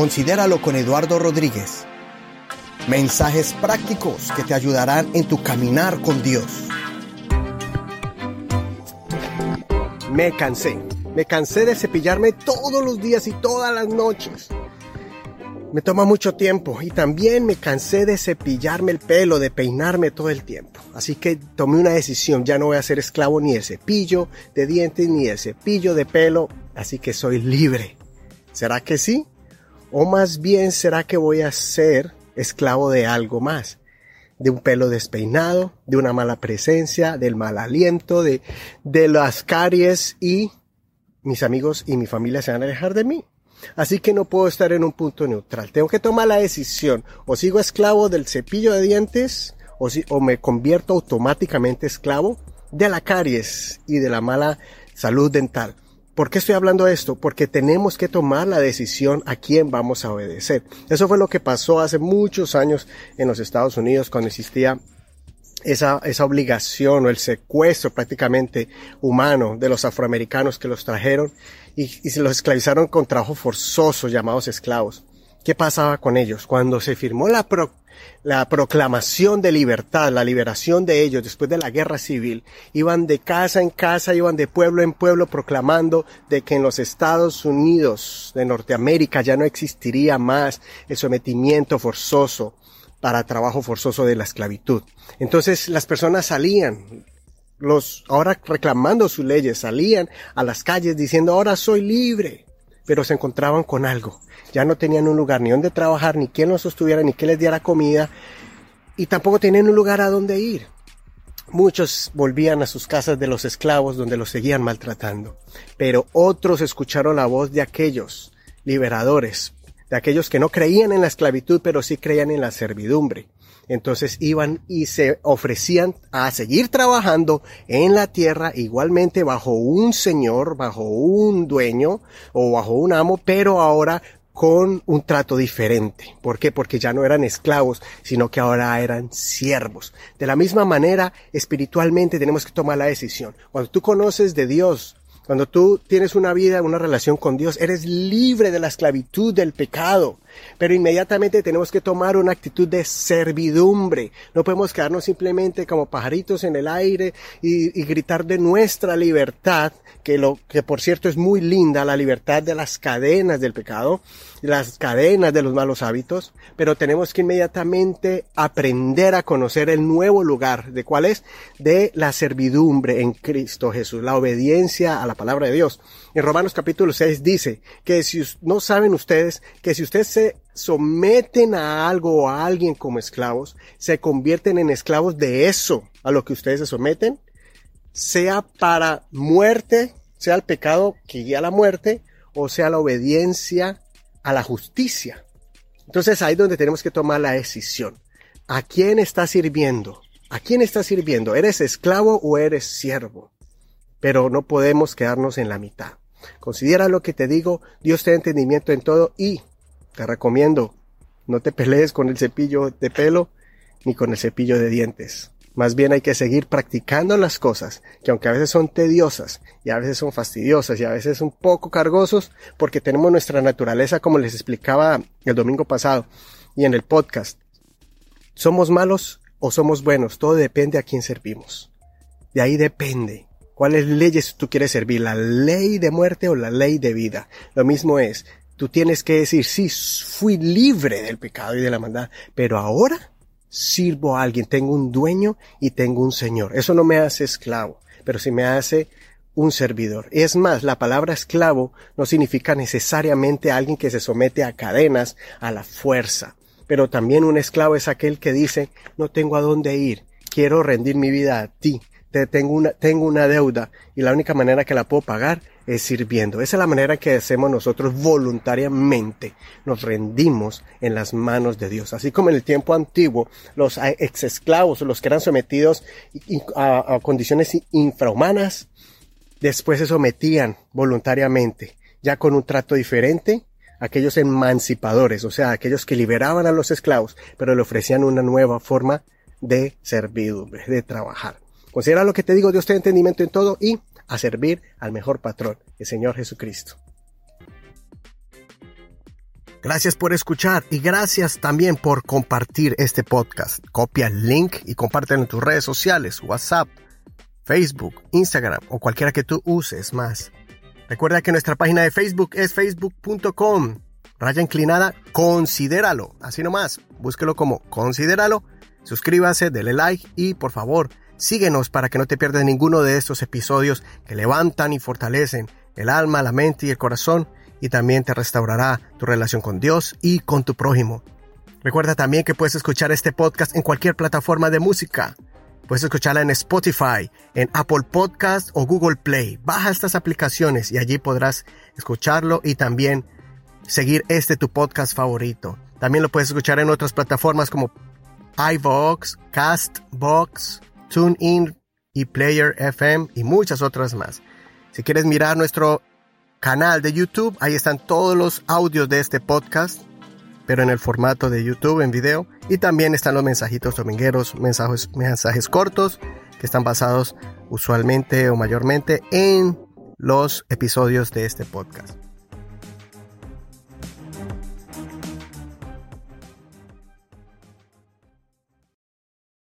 Considéralo con Eduardo Rodríguez. Mensajes prácticos que te ayudarán en tu caminar con Dios. Me cansé. Me cansé de cepillarme todos los días y todas las noches. Me toma mucho tiempo y también me cansé de cepillarme el pelo, de peinarme todo el tiempo. Así que tomé una decisión, ya no voy a ser esclavo ni de cepillo de dientes ni de cepillo de pelo, así que soy libre. ¿Será que sí? ¿O más bien será que voy a ser esclavo de algo más? De un pelo despeinado, de una mala presencia, del mal aliento, de, de las caries y mis amigos y mi familia se van a alejar de mí. Así que no puedo estar en un punto neutral. Tengo que tomar la decisión. O sigo esclavo del cepillo de dientes o, si, o me convierto automáticamente esclavo de la caries y de la mala salud dental. ¿Por qué estoy hablando de esto? Porque tenemos que tomar la decisión a quién vamos a obedecer. Eso fue lo que pasó hace muchos años en los Estados Unidos cuando existía esa, esa obligación o el secuestro prácticamente humano de los afroamericanos que los trajeron y, se los esclavizaron con trabajo forzoso llamados esclavos. ¿Qué pasaba con ellos? Cuando se firmó la, pro, la proclamación de libertad, la liberación de ellos después de la guerra civil, iban de casa en casa, iban de pueblo en pueblo proclamando de que en los Estados Unidos de Norteamérica ya no existiría más el sometimiento forzoso para trabajo forzoso de la esclavitud. Entonces las personas salían, los ahora reclamando sus leyes, salían a las calles diciendo ahora soy libre, pero se encontraban con algo. Ya no tenían un lugar ni donde trabajar, ni quien los sostuviera, ni quien les diera comida, y tampoco tenían un lugar a donde ir. Muchos volvían a sus casas de los esclavos donde los seguían maltratando, pero otros escucharon la voz de aquellos liberadores, de aquellos que no creían en la esclavitud, pero sí creían en la servidumbre. Entonces iban y se ofrecían a seguir trabajando en la tierra igualmente bajo un señor, bajo un dueño o bajo un amo, pero ahora con un trato diferente. ¿Por qué? Porque ya no eran esclavos, sino que ahora eran siervos. De la misma manera, espiritualmente tenemos que tomar la decisión. Cuando tú conoces de Dios, cuando tú tienes una vida, una relación con Dios, eres libre de la esclavitud del pecado. Pero inmediatamente tenemos que tomar una actitud de servidumbre. No podemos quedarnos simplemente como pajaritos en el aire y, gritar de nuestra libertad, que lo que por cierto es muy linda, la libertad de las cadenas del pecado, las cadenas de los malos hábitos, pero tenemos que inmediatamente aprender a conocer el nuevo lugar, de cuál es, de la servidumbre en Cristo Jesús, la obediencia a la palabra de Dios. En Romanos capítulo 6 dice que si no saben ustedes que si ustedes se someten a algo o a alguien como esclavos, se convierten en esclavos de eso a lo que ustedes se someten, sea para muerte, sea el pecado que guía la muerte, o sea la obediencia a la justicia. Entonces ahí es donde tenemos que tomar la decisión. ¿A quién estás sirviendo? ¿A quién estás sirviendo? ¿Eres esclavo o eres siervo? Pero no podemos quedarnos en la mitad. Considera lo que te digo, Dios te da entendimiento en todo y te recomiendo, no te pelees con el cepillo de pelo ni con el cepillo de dientes. Más bien hay que seguir practicando las cosas, que aunque a veces son tediosas y a veces son fastidiosas y a veces un poco cargosos, porque tenemos nuestra naturaleza como les explicaba el domingo pasado y en el podcast. ¿Somos malos o somos buenos? Todo depende a quién servimos. De ahí depende. ¿Cuáles leyes tú quieres servir? ¿La ley de muerte o la ley de vida? Lo mismo es, tú tienes que decir, sí, fui libre del pecado y de la maldad, pero ahora sirvo a alguien, tengo un dueño y tengo un señor. Eso no me hace esclavo, pero sí me hace un servidor. Es más, la palabra esclavo no significa necesariamente alguien que se somete a cadenas, a la fuerza. Pero también un esclavo es aquel que dice, no tengo a dónde ir, quiero rendir mi vida a ti, te tengo una, tengo una deuda y la única manera que la puedo pagar es sirviendo. Esa es la manera que hacemos nosotros voluntariamente. Nos rendimos en las manos de Dios. Así como en el tiempo antiguo, los ex esclavos, los que eran sometidos a, condiciones infrahumanas, después se sometían voluntariamente, ya con un trato diferente, aquellos emancipadores, o sea, aquellos que liberaban a los esclavos, pero le ofrecían una nueva forma de servidumbre, de trabajar. Considera lo que te digo, Dios te entendimiento en todo y a servir al mejor patrón, el Señor Jesucristo. Gracias por escuchar y gracias también por compartir este podcast. Copia el link y compártelo en tus redes sociales, WhatsApp, Facebook, Instagram o cualquiera que tú uses más. Recuerda que nuestra página de Facebook es facebook.com. Raya inclinada, considéralo. Así nomás, búsquelo como considéralo. Suscríbase, dele like y por favor, síguenos para que no te pierdas ninguno de estos episodios que levantan y fortalecen el alma, la mente y el corazón y también te restaurará tu relación con Dios y con tu prójimo. Recuerda también que puedes escuchar este podcast en cualquier plataforma de música. Puedes escucharla en Spotify, en Apple Podcast o Google Play. Baja estas aplicaciones y allí podrás escucharlo y también seguir este tu podcast favorito. También lo puedes escuchar en otras plataformas como iVox, Castbox, TuneIn y Player FM y muchas otras más. Si quieres mirar nuestro canal de YouTube. Ahí están todos los audios de este podcast, pero en el formato de YouTube, en video. Y también están los mensajitos domingueros, mensajes, mensajes cortos, que están basados usualmente o mayormente en los episodios de este podcast.